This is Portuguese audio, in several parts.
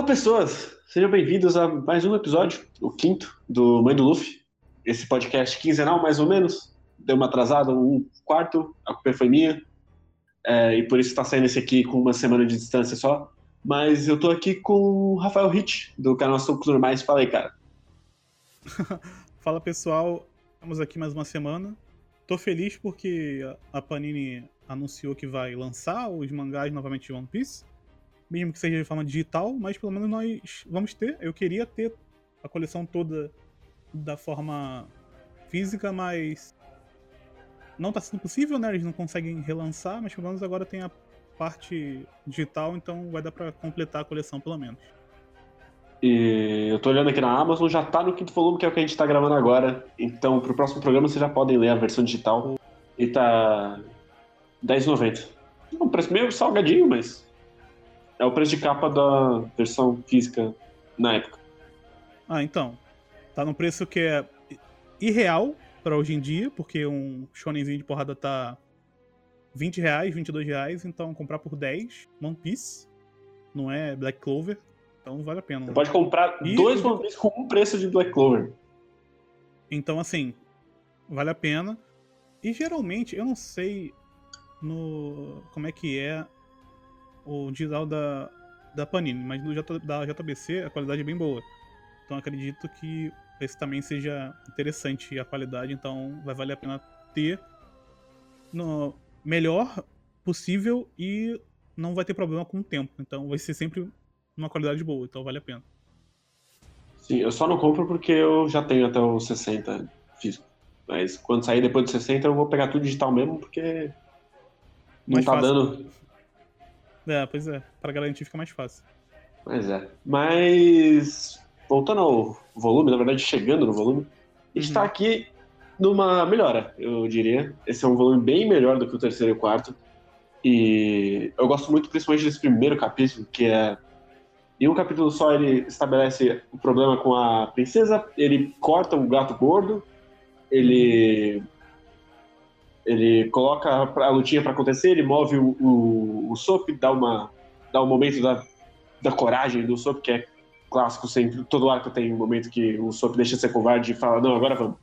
Olá, pessoas! Sejam bem-vindos a mais um episódio, o quinto, do Mãe do Luffy. Esse podcast quinzenal, mais ou menos. Deu uma atrasada, um quarto, a culpa foi minha. É, e por isso está saindo esse aqui com uma semana de distância só. Mas eu tô aqui com o Rafael Hit, do canal Socos Normais. Fala aí, cara. Fala, pessoal. Estamos aqui mais uma semana. Tô feliz porque a Panini anunciou que vai lançar os mangás novamente de One Piece mesmo que seja de forma digital, mas pelo menos nós vamos ter. Eu queria ter a coleção toda da forma física, mas não está sendo possível, né? Eles não conseguem relançar, mas pelo menos agora tem a parte digital, então vai dar para completar a coleção pelo menos. E eu tô olhando aqui na Amazon, já tá no quinto volume, que é o que a gente tá gravando agora. Então, pro próximo programa vocês já podem ler a versão digital. E tá R$10,90. Um preço meio salgadinho, mas é o preço de capa da versão física na época. Ah, então. Tá num preço que é irreal para hoje em dia, porque um shonenzinho de porrada tá 20 reais, 22 reais, então comprar por 10 One Piece, não é Black Clover, então vale a pena. Você pode comprar e... dois One Piece com um preço de Black Clover. Então, assim, vale a pena. E geralmente, eu não sei no como é que é o digital da, da Panini, mas do J, da JBC a qualidade é bem boa. Então acredito que esse também seja interessante a qualidade, então vai valer a pena ter no melhor possível e não vai ter problema com o tempo. Então vai ser sempre uma qualidade boa, então vale a pena. Sim, eu só não compro porque eu já tenho até os 60 físico. Mas quando sair depois dos 60 eu vou pegar tudo digital mesmo porque não Mais tá fácil. dando é, pois é. Pra garantir fica mais fácil. Pois é. Mas, voltando ao volume, na verdade, chegando no volume, a gente uhum. aqui numa melhora, eu diria. Esse é um volume bem melhor do que o terceiro e o quarto. E eu gosto muito, principalmente desse primeiro capítulo, que é. Em um capítulo só ele estabelece o problema com a princesa, ele corta um gato gordo, ele ele coloca a lutinha para acontecer, ele move o, o, o Sop, dá, uma, dá um momento da, da coragem do Sop, que é clássico sempre. Todo arco tem um momento que o Sop deixa de ser covarde e fala, não, agora vamos.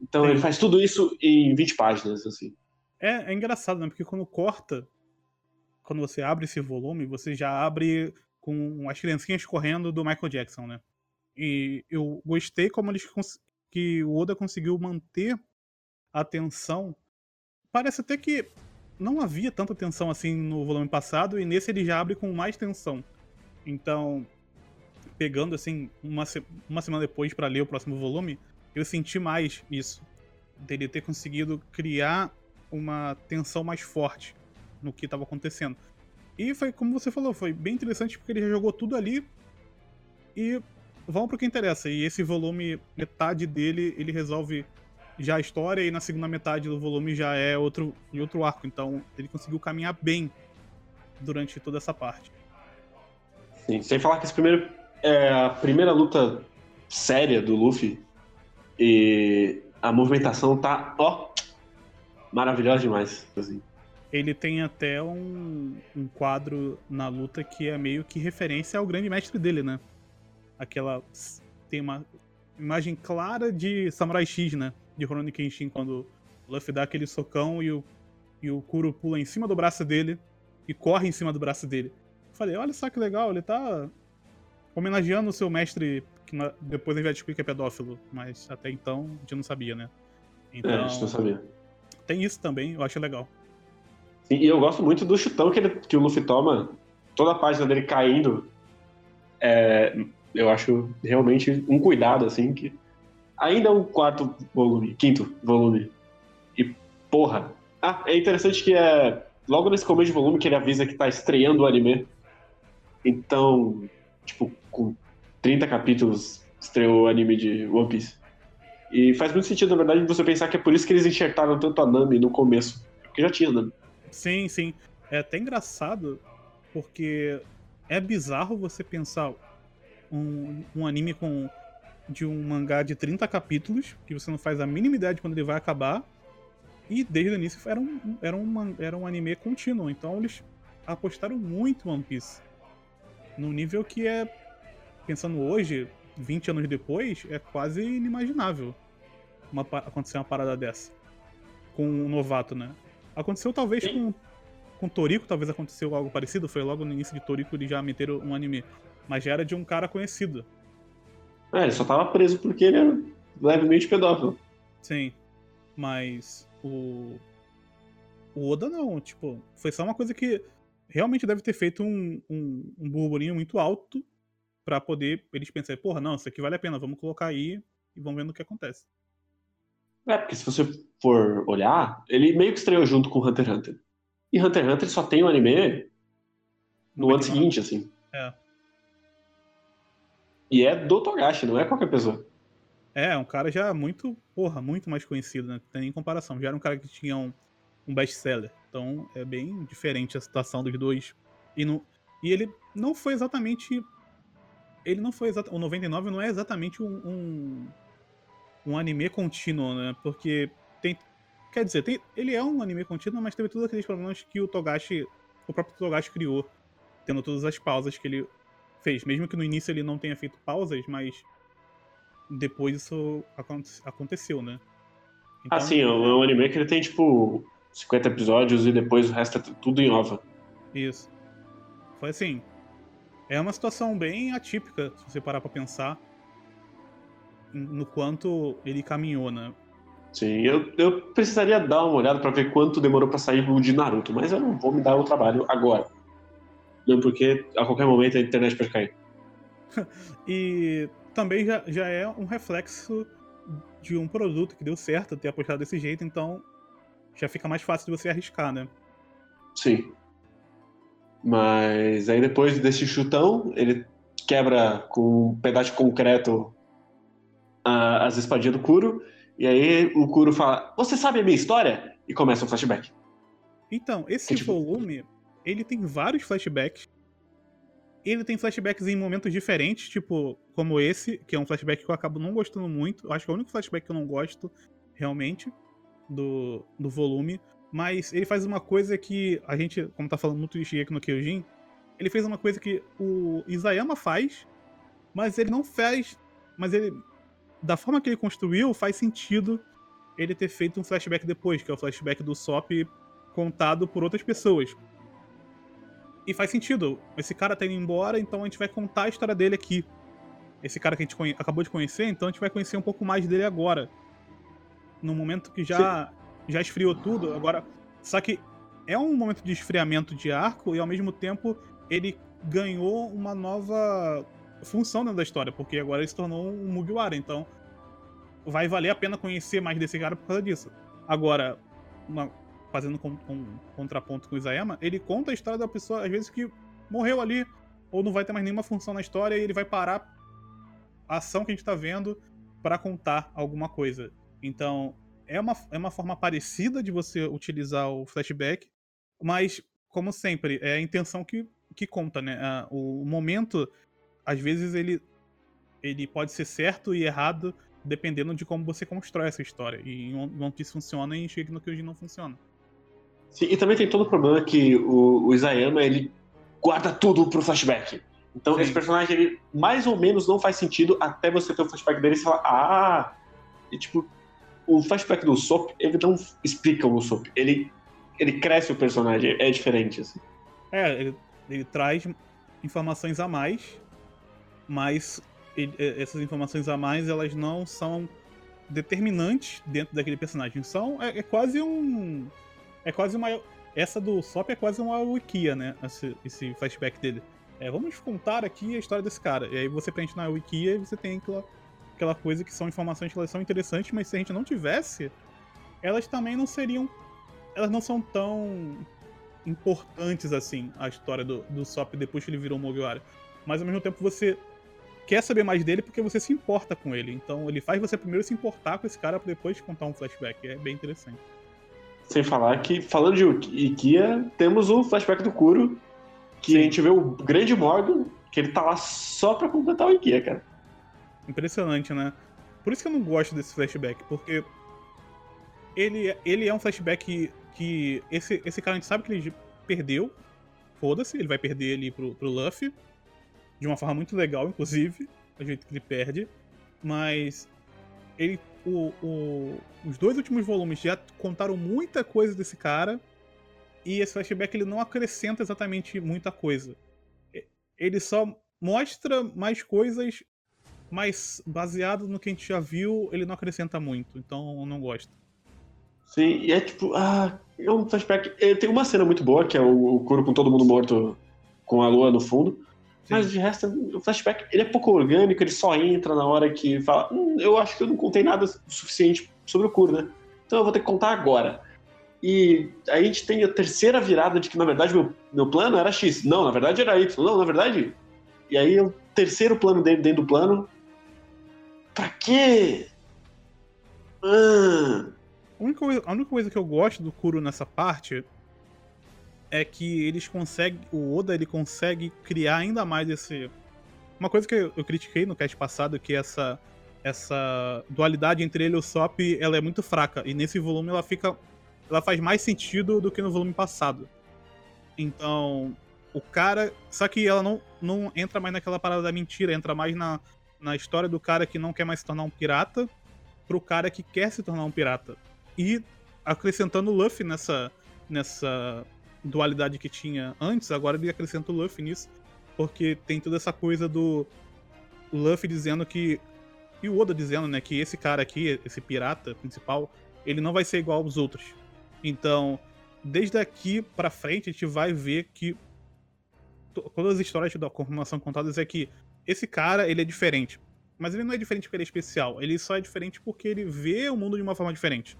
Então Sim. ele faz tudo isso em 20 páginas, assim. É, é engraçado, né? Porque quando corta, quando você abre esse volume, você já abre com as criancinhas correndo do Michael Jackson, né? E eu gostei como eles que o Oda conseguiu manter a tensão parece até que não havia tanta tensão assim no volume passado, e nesse ele já abre com mais tensão. Então, pegando assim, uma, se uma semana depois para ler o próximo volume, eu senti mais isso. Dele ter conseguido criar uma tensão mais forte no que estava acontecendo. E foi como você falou, foi bem interessante porque ele já jogou tudo ali e vamos pro que interessa. E esse volume, metade dele, ele resolve já a história e na segunda metade do volume já é outro, em outro arco. Então ele conseguiu caminhar bem durante toda essa parte. Sim, sem falar que esse primeiro é a primeira luta séria do Luffy e a movimentação tá, ó, maravilhosa demais. Assim. Ele tem até um, um quadro na luta que é meio que referência ao grande mestre dele, né? Aquela. Tem uma imagem clara de Samurai X, né? De Rurouni Kenshin quando o Luffy dá aquele socão e o, e o Kuro pula em cima do braço dele e corre em cima do braço dele. Eu falei, olha só que legal, ele tá homenageando o seu mestre, que na, depois a gente vai descobrir que é pedófilo, mas até então a gente não sabia, né? Então, é, a gente não sabia. Tem isso também, eu acho legal. Sim, e eu gosto muito do chutão que, ele, que o Luffy toma, toda a página dele caindo. É, eu acho realmente um cuidado, assim, que ainda é um quarto volume, quinto volume. E, porra. Ah, é interessante que é logo nesse começo de volume que ele avisa que tá estreando o anime. Então, tipo, com 30 capítulos estreou o anime de One Piece. E faz muito sentido, na verdade, você pensar que é por isso que eles enxertaram tanto a Nami no começo. Porque já tinha Nami. Sim, sim. É até engraçado, porque é bizarro você pensar um, um anime com de um mangá de 30 capítulos, que você não faz a mínima ideia de quando ele vai acabar. E desde o início era um, era um, era um anime contínuo. Então eles apostaram muito em One Piece. num nível que é, pensando hoje, 20 anos depois, é quase inimaginável uma, acontecer uma parada dessa. Com um novato, né? Aconteceu talvez com, com Toriko, talvez aconteceu algo parecido. Foi logo no início de Toriko eles já meteram um anime. Mas já era de um cara conhecido. É, ele só tava preso porque ele era levemente pedófilo. Sim. Mas o. O Oda não, tipo, foi só uma coisa que realmente deve ter feito um, um, um burburinho muito alto para poder eles pensarem, porra, não, isso aqui vale a pena, vamos colocar aí e vamos vendo o que acontece. É, porque se você for olhar, ele meio que estreou junto com Hunter x Hunter. E Hunter x Hunter só tem o anime no ano seguinte, assim. É. E é do Togashi, não é qualquer pessoa. É, um cara já muito, porra, muito mais conhecido, né? Não tem nem comparação. Já era um cara que tinha um, um best-seller. Então é bem diferente a situação dos dois. E, no, e ele não foi exatamente. Ele não foi exatamente. O 99 não é exatamente um, um, um anime contínuo, né? Porque tem. Quer dizer, tem, ele é um anime contínuo, mas teve todos aqueles problemas que o Togashi. O próprio Togashi criou. Tendo todas as pausas que ele fez. Mesmo que no início ele não tenha feito pausas, mas depois isso aconteceu, né? Então, ah, sim, é um anime que ele tem, tipo, 50 episódios e depois o resto é tudo em ova. Isso. Foi assim. É uma situação bem atípica, se você parar pra pensar. No quanto ele caminhou, né? Sim, eu, eu precisaria dar uma olhada para ver quanto demorou para sair o de Naruto, mas eu não vou me dar o trabalho agora. Não, porque a qualquer momento a internet pode cair. e também já, já é um reflexo de um produto que deu certo ter apostado desse jeito, então já fica mais fácil de você arriscar, né? Sim. Mas aí depois desse chutão, ele quebra com um pedaço de concreto a, as espadinhas do Kuro, e aí o Kuro fala: Você sabe a minha história? E começa um flashback. Então, esse tipo... volume, ele tem vários flashbacks. Ele tem flashbacks em momentos diferentes, tipo, como esse, que é um flashback que eu acabo não gostando muito. Eu acho que é o único flashback que eu não gosto, realmente do, do volume, mas ele faz uma coisa que a gente, como tá falando muito de Shigeki no Kyojin, ele fez uma coisa que o Isayama faz, mas ele não faz, mas ele da forma que ele construiu, faz sentido ele ter feito um flashback depois, que é o flashback do Sop contado por outras pessoas. E faz sentido. Esse cara tá indo embora, então a gente vai contar a história dele aqui. Esse cara que a gente acabou de conhecer, então a gente vai conhecer um pouco mais dele agora no momento que já, já esfriou tudo. Agora, só que é um momento de esfriamento de arco e ao mesmo tempo ele ganhou uma nova função dentro da história, porque agora ele se tornou um Mugiwara, então vai valer a pena conhecer mais desse cara por causa disso. Agora, uma, fazendo com, contraponto com o Isayama, ele conta a história da pessoa, às vezes, que morreu ali, ou não vai ter mais nenhuma função na história, e ele vai parar a ação que a gente tá vendo para contar alguma coisa. Então, é uma, é uma forma parecida de você utilizar o flashback, mas, como sempre, é a intenção que, que conta, né? O momento, às vezes, ele, ele pode ser certo e errado dependendo de como você constrói essa história. E em One Piece funciona e em no Kyojin não funciona. Sim, e também tem todo o problema que o, o Isayama, ele guarda tudo pro flashback. Então, Sim. esse personagem, ele mais ou menos não faz sentido até você ter o flashback dele e falar, ah... E, tipo, o flashback do Sop, ele não explica o Sop, ele, ele cresce o personagem, é diferente, assim. É, ele, ele traz informações a mais, mas ele, essas informações a mais, elas não são determinantes dentro daquele personagem. São, é, é quase um... É quase uma... Essa do Sop é quase uma wikia, né? Esse, esse flashback dele. É, vamos contar aqui a história desse cara. E aí você preenche na wikia e você tem aquela aquela coisa que são informações que elas são interessantes, mas se a gente não tivesse, elas também não seriam. Elas não são tão importantes assim, a história do, do Sop depois que ele virou Mugiwara. Mas ao mesmo tempo você quer saber mais dele porque você se importa com ele. Então ele faz você primeiro se importar com esse cara pra depois contar um flashback. É bem interessante. Sem falar que, falando de Ikia, temos o flashback do Kuro, que Sim. a gente vê o grande Morgan, que ele tá lá só pra completar o Ikia, cara. Impressionante, né? Por isso que eu não gosto desse flashback, porque ele, ele é um flashback que, que esse, esse cara a gente sabe que ele perdeu. Foda-se, ele vai perder ali pro, pro Luffy. de uma forma muito legal, inclusive, o jeito que ele perde. Mas ele, o, o, os dois últimos volumes já contaram muita coisa desse cara. E esse flashback ele não acrescenta exatamente muita coisa. Ele só mostra mais coisas, mas baseado no que a gente já viu, ele não acrescenta muito. Então eu não gosto. Sim, e é tipo, ah, é um flashback. É, tem uma cena muito boa, que é o, o Kuro com todo mundo morto com a lua no fundo. Sim. Mas de resto, o flashback ele é pouco orgânico, ele só entra na hora que fala. Hum, eu acho que eu não contei nada suficiente sobre o Kuro, né? Então eu vou ter que contar agora. E a gente tem a terceira virada de que, na verdade, meu, meu plano era X. Não, na verdade era Y. Não, na verdade. E aí o terceiro plano dentro, dentro do plano. Pra quê? Ah. A, única coisa, a única coisa que eu gosto do Kuro nessa parte é que eles conseguem. O Oda ele consegue criar ainda mais esse. Uma coisa que eu, critiquei no cast passado, que essa essa dualidade entre ele e o Sop, ela é muito fraca. E nesse volume ela fica. Ela faz mais sentido do que no volume passado. Então, o cara. Só que ela não, não entra mais naquela parada da mentira, entra mais na, na história do cara que não quer mais se tornar um pirata pro cara que quer se tornar um pirata. E acrescentando o Luffy nessa, nessa dualidade que tinha antes, agora ele acrescenta o Luffy nisso, porque tem toda essa coisa do Luffy dizendo que. E o Oda dizendo, né, que esse cara aqui, esse pirata principal, ele não vai ser igual aos outros. Então, desde aqui para frente, a gente vai ver que todas as histórias da confirmação contadas é que esse cara, ele é diferente. Mas ele não é diferente porque ele é especial. Ele só é diferente porque ele vê o mundo de uma forma diferente.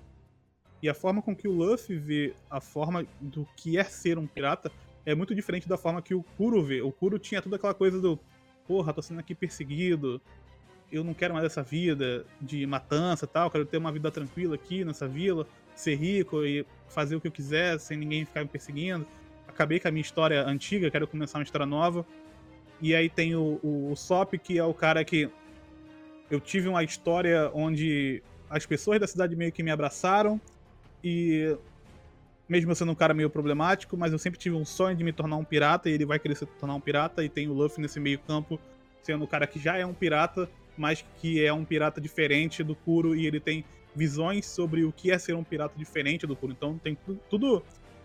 E a forma com que o Luffy vê a forma do que é ser um pirata é muito diferente da forma que o Kuro vê. O Kuro tinha toda aquela coisa do porra, tô sendo aqui perseguido, eu não quero mais essa vida de matança tal, quero ter uma vida tranquila aqui nessa vila, ser rico e fazer o que eu quiser sem ninguém ficar me perseguindo. Acabei com a minha história antiga, quero começar uma história nova. E aí tem o, o, o Sop, que é o cara que eu tive uma história onde as pessoas da cidade meio que me abraçaram, e mesmo sendo um cara meio problemático, mas eu sempre tive um sonho de me tornar um pirata e ele vai querer se tornar um pirata e tem o Luffy nesse meio campo sendo o cara que já é um pirata, mas que é um pirata diferente do Kuro e ele tem visões sobre o que é ser um pirata diferente do Kuro. Então tem tudo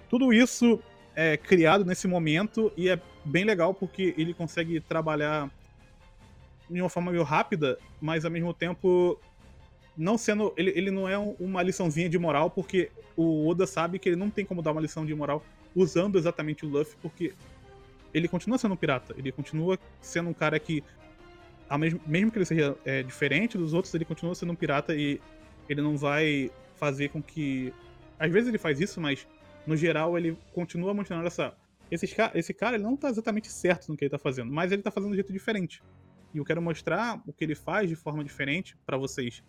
tudo isso é criado nesse momento e é bem legal porque ele consegue trabalhar de uma forma meio rápida, mas ao mesmo tempo não sendo. Ele, ele não é uma liçãozinha de moral, porque o Oda sabe que ele não tem como dar uma lição de moral usando exatamente o Luffy, porque ele continua sendo um pirata. Ele continua sendo um cara que, mesmo, mesmo que ele seja é, diferente dos outros, ele continua sendo um pirata e ele não vai fazer com que. Às vezes ele faz isso, mas no geral ele continua mostrando essa. Esse, esse cara ele não tá exatamente certo no que ele tá fazendo, mas ele tá fazendo de um jeito diferente. E eu quero mostrar o que ele faz de forma diferente para vocês.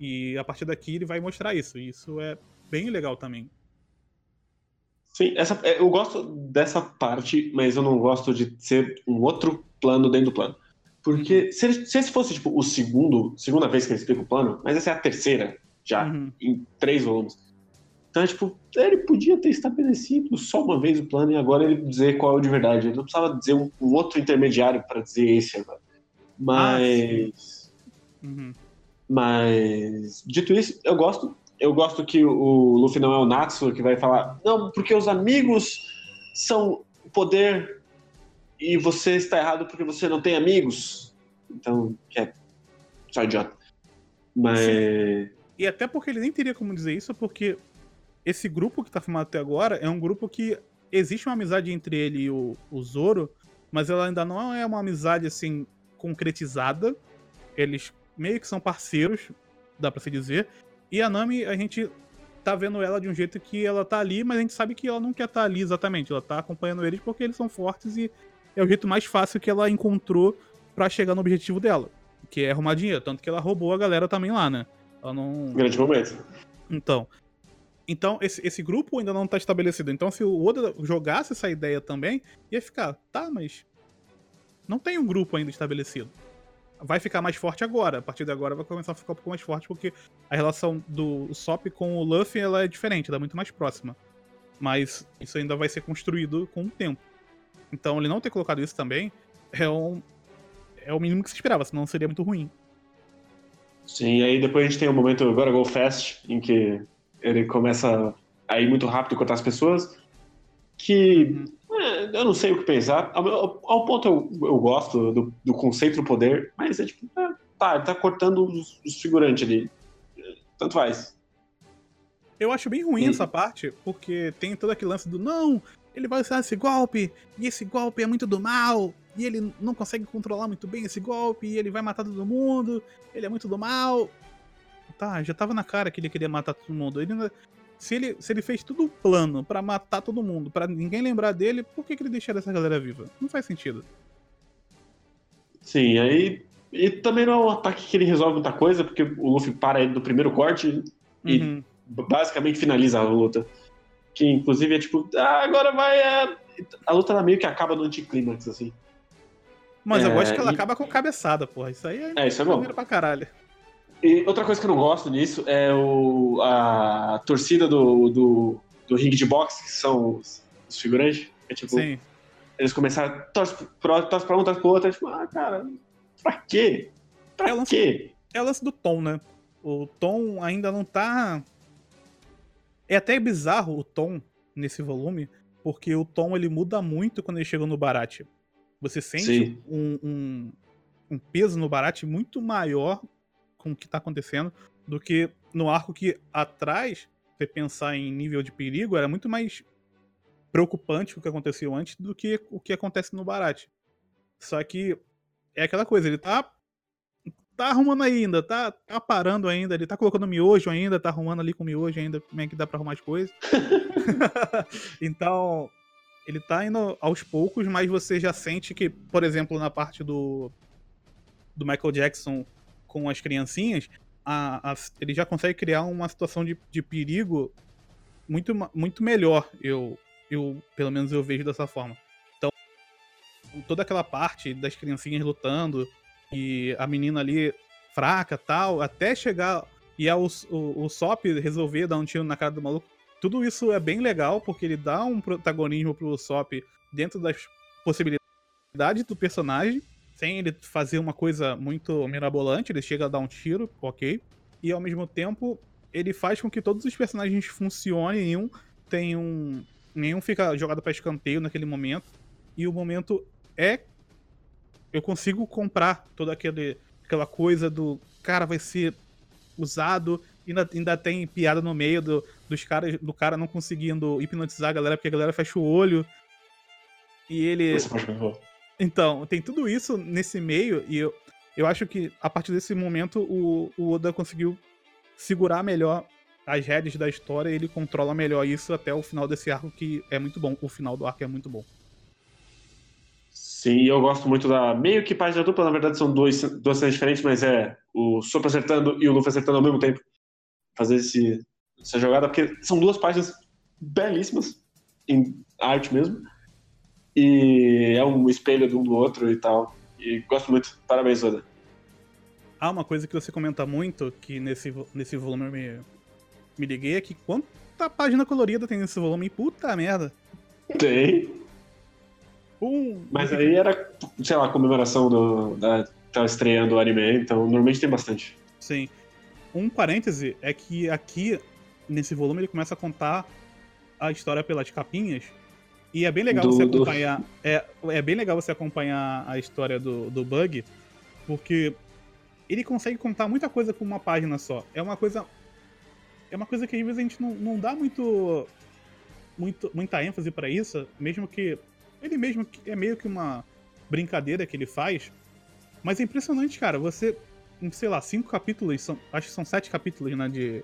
E a partir daqui ele vai mostrar isso. E isso é bem legal também. Sim, essa, é, eu gosto dessa parte, mas eu não gosto de ser um outro plano dentro do plano. Porque uhum. se, se esse fosse tipo o segundo, segunda vez que ele explica o plano, mas essa é a terceira já, uhum. em três volumes. Então, é, tipo, ele podia ter estabelecido só uma vez o plano e agora ele dizer qual é o de verdade. Ele não precisava dizer um, um outro intermediário para dizer esse agora. Mas. Ah, uhum. Mas, dito isso, eu gosto. Eu gosto que o Luffy não é o Natsu que vai falar, não, porque os amigos são poder e você está errado porque você não tem amigos. Então, é só idiota. Mas. Sim. E até porque ele nem teria como dizer isso, porque esse grupo que tá formado até agora é um grupo que existe uma amizade entre ele e o, o Zoro, mas ela ainda não é uma amizade assim concretizada. Eles meio que são parceiros, dá pra se dizer. E a Nami, a gente tá vendo ela de um jeito que ela tá ali, mas a gente sabe que ela não quer estar tá ali exatamente. Ela tá acompanhando eles porque eles são fortes e é o jeito mais fácil que ela encontrou para chegar no objetivo dela, que é arrumar dinheiro. Tanto que ela roubou a galera também lá, né? Ela não. Grande momento. Então. Então, esse, esse grupo ainda não tá estabelecido. Então, se o Oda jogasse essa ideia também, ia ficar, tá, mas. Não tem um grupo ainda estabelecido vai ficar mais forte agora. A partir de agora vai começar a ficar um pouco mais forte, porque a relação do Sop com o Luffy ela é diferente, ela é muito mais próxima. Mas isso ainda vai ser construído com o tempo. Então ele não ter colocado isso também é um. É o mínimo que se esperava, senão seria muito ruim. Sim, aí depois a gente tem o momento agora Go Fast, em que ele começa a ir muito rápido e cortar as pessoas. Que é, eu não sei o que pensar. Ao, ao ponto eu, eu gosto do, do, conceito do poder, mas é tipo, é, tá, ele tá cortando os, os figurantes ali. Tanto faz. Eu acho bem ruim essa parte, porque tem todo aquele lance do não, ele vai usar esse golpe, e esse golpe é muito do mal, e ele não consegue controlar muito bem esse golpe, e ele vai matar todo mundo, ele é muito do mal. Tá, já tava na cara que ele queria matar todo mundo. Ele se, ele, se ele fez tudo plano para matar todo mundo, para ninguém lembrar dele, por que, que ele deixaria essa galera viva? Não faz sentido. Sim, aí. E também não é um ataque que ele resolve muita coisa, porque o Luffy para ele no primeiro corte e uhum. basicamente finaliza a luta. Que inclusive é tipo, ah, agora vai. É... A luta meio que acaba no anticlímax, assim. Mas é, eu gosto que ela e... acaba com cabeçada, porra. Isso aí é, é isso é bom. pra caralho. E outra coisa que eu não gosto nisso é o, a torcida do, do, do ringue de boxe, que são os, os figurantes. É tipo. Sim. Eles começaram, torce pra, torce pra um, torce pro outro. É tipo, ah, cara, pra quê? Pra é lance, quê? É o lance do tom, né? O tom ainda não tá. É até bizarro o tom nesse volume, porque o tom ele muda muito quando ele chega no Barat. Você sente um, um, um, peso no Barat muito maior com o que tá acontecendo do que no arco que atrás, você pensar em nível de perigo, era muito mais preocupante o que aconteceu antes do que o que acontece no Barat. Só que é aquela coisa, ele tá tá arrumando ainda, tá, tá parando ainda, ele tá colocando miojo ainda, tá arrumando ali com miojo ainda, como é que dá pra arrumar as coisas. então, ele tá indo aos poucos, mas você já sente que, por exemplo, na parte do, do Michael Jackson com as criancinhas, a, a, ele já consegue criar uma situação de, de perigo muito, muito melhor, eu, eu, pelo menos eu vejo dessa forma. Então, toda aquela parte das criancinhas lutando, e a menina ali fraca tal, até chegar e é o, o, o Sop resolver dar um tiro na cara do maluco. Tudo isso é bem legal, porque ele dá um protagonismo pro Sop dentro das possibilidades do personagem, sem ele fazer uma coisa muito mirabolante, ele chega a dar um tiro, ok. E ao mesmo tempo, ele faz com que todos os personagens funcionem, nenhum tem um. Nenhum fica jogado para escanteio naquele momento. E o momento é eu consigo comprar toda aquele, aquela coisa do cara vai ser usado. Ainda, ainda tem piada no meio do, dos caras, do cara não conseguindo hipnotizar a galera porque a galera fecha o olho. E ele. Então, tem tudo isso nesse meio, e eu, eu acho que a partir desse momento o, o Oda conseguiu segurar melhor as rédeas da história ele controla melhor isso até o final desse arco, que é muito bom. O final do arco é muito bom. Sim, eu gosto muito da. Meio que página dupla, na verdade são dois, duas cenas diferentes, mas é o Sopro acertando e o Luffy acertando ao mesmo tempo. Fazer esse, essa jogada, porque são duas páginas belíssimas, em arte mesmo. E é um espelho de um do outro e tal. E gosto muito. Parabéns, Oda. Ah, uma coisa que você comenta muito, que nesse, nesse volume eu me, me liguei, é que quanta página colorida tem nesse volume? Puta merda. Tem. Um... Mas aí era, sei lá, comemoração do, da tá estreando o anime, então normalmente tem bastante. Sim. Um parêntese é que aqui, nesse volume, ele começa a contar a história pelas capinhas. E é bem legal do, você acompanhar. Do... É, é bem legal você acompanhar a história do, do Bug, porque ele consegue contar muita coisa com uma página só. É uma coisa. É uma coisa que às vezes a gente não, não dá muito, muito muita ênfase para isso, mesmo que ele mesmo é meio que uma brincadeira que ele faz. Mas é impressionante, cara. Você, sei lá, cinco capítulos, são, acho que são sete capítulos, né, de,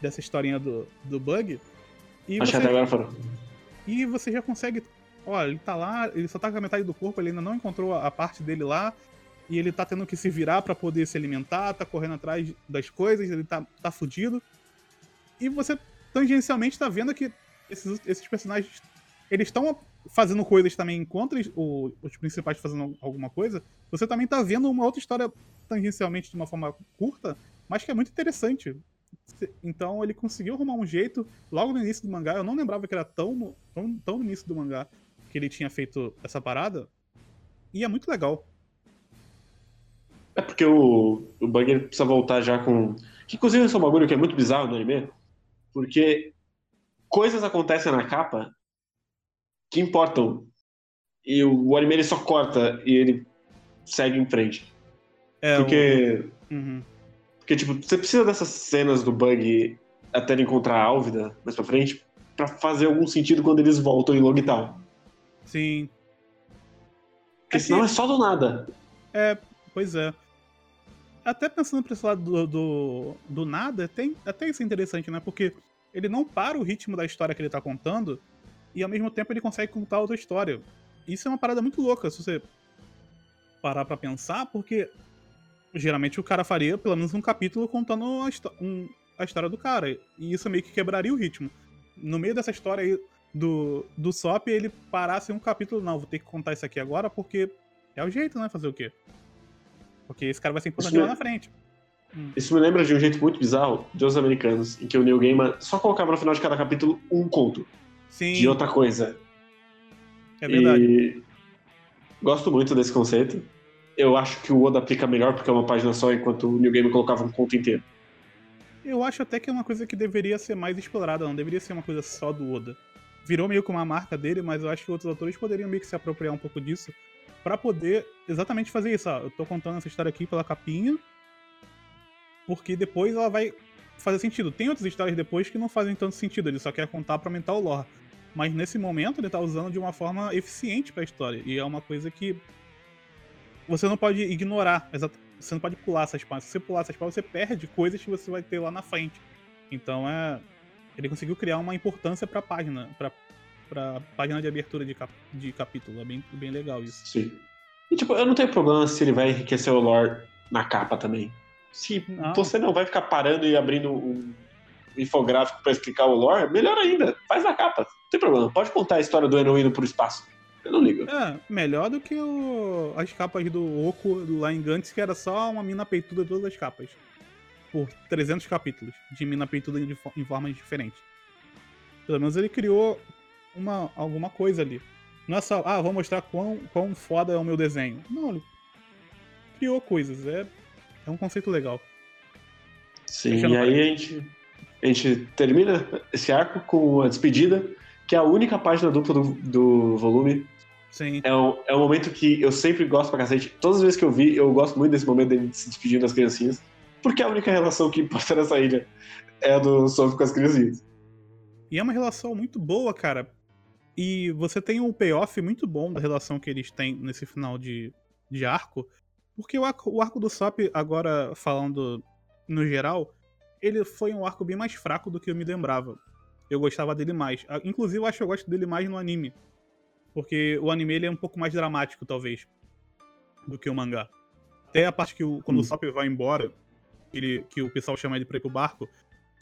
dessa historinha do, do Bug. E acho você, que até agora foram. E você já consegue. Olha, ele tá lá, ele só tá com a metade do corpo, ele ainda não encontrou a, parte dele lá. E ele tá tendo que se virar para poder se alimentar, tá correndo atrás das coisas, ele tá, tá fudido. E você tangencialmente tá vendo que esses, esses personagens eles estão fazendo coisas também contra o, os principais fazendo alguma coisa, você também tá vendo uma outra história tangencialmente de uma forma curta, mas que é muito interessante. Então ele conseguiu arrumar um jeito, logo no início do mangá, eu não lembrava que era tão no, tão, tão no início do mangá que ele tinha feito essa parada. E é muito legal. É porque o, o Bug precisa voltar já com. Que inclusive esse é um bagulho que é muito bizarro no anime. Porque coisas acontecem na capa que importam. E o, o anime ele só corta e ele segue em frente. É, porque. O... Uhum. Porque, tipo, você precisa dessas cenas do Bug até ele encontrar a Álvida mais pra frente para fazer algum sentido quando eles voltam em Logtown. Sim. Porque é senão que... é só do nada. É, pois é. Até pensando pra esse lado do, do, do nada, tem, até isso é interessante, né? Porque ele não para o ritmo da história que ele tá contando e ao mesmo tempo ele consegue contar outra história. Isso é uma parada muito louca, se você parar pra pensar, porque geralmente o cara faria pelo menos um capítulo contando a, um, a história do cara. E isso meio que quebraria o ritmo. No meio dessa história aí do, do Sop, ele parasse um capítulo, não, vou ter que contar isso aqui agora porque é o jeito, né? Fazer o quê? Porque esse cara vai ser importante lá na frente. Hum. Isso me lembra de um jeito muito bizarro de Os Americanos, em que o Neil Gaiman só colocava no final de cada capítulo um conto Sim. de outra coisa. É verdade. E gosto muito desse conceito. Eu acho que o Oda aplica melhor porque é uma página só, enquanto o Neil Gaiman colocava um conto inteiro. Eu acho até que é uma coisa que deveria ser mais explorada, não deveria ser uma coisa só do Oda. Virou meio que uma marca dele, mas eu acho que outros autores poderiam meio que se apropriar um pouco disso para poder exatamente fazer isso. Ó, eu tô contando essa história aqui pela capinha, porque depois ela vai fazer sentido. Tem outras histórias depois que não fazem tanto sentido, ele só quer contar para aumentar o lore. Mas nesse momento ele tá usando de uma forma eficiente para a história, e é uma coisa que você não pode ignorar, você não pode pular essas partes. Se você pular essas partes, você perde coisas que você vai ter lá na frente. Então é. Ele conseguiu criar uma importância pra página, pra, pra página de abertura de, cap, de capítulo. É bem, bem legal isso. Sim. E tipo, eu não tenho problema se ele vai enriquecer o lore na capa também. Se não. você não vai ficar parando e abrindo um infográfico para explicar o lore, melhor ainda, faz na capa. Não tem problema. Pode contar a história do Eno indo pro espaço. Eu não ligo. É, melhor do que o, as capas do Oco lá em Gantz, que era só uma mina peituda todas as capas. Por 300 capítulos de mina peituda de, em formas diferentes. Pelo menos ele criou uma, alguma coisa ali. Não é só, ah, vou mostrar quão, quão foda é o meu desenho. Não, ele criou coisas. É, é um conceito legal. Sim, e aí a gente, a gente termina esse arco com a despedida, que é a única página dupla do, do volume Sim. É um, é um momento que eu sempre gosto pra cacete. Todas as vezes que eu vi, eu gosto muito desse momento dele se despedindo das criancinhas. Porque a única relação que importa nessa ilha é a do Sophie com as criancinhas. E é uma relação muito boa, cara. E você tem um payoff muito bom da relação que eles têm nesse final de, de arco. Porque o arco, o arco do Sop, agora falando no geral, ele foi um arco bem mais fraco do que eu me lembrava. Eu gostava dele mais. Inclusive, eu acho que eu gosto dele mais no anime. Porque o anime ele é um pouco mais dramático, talvez, do que o mangá. Até a parte que o, quando hum. o Sop vai embora, ele, que o pessoal chama ele pra ir pro barco,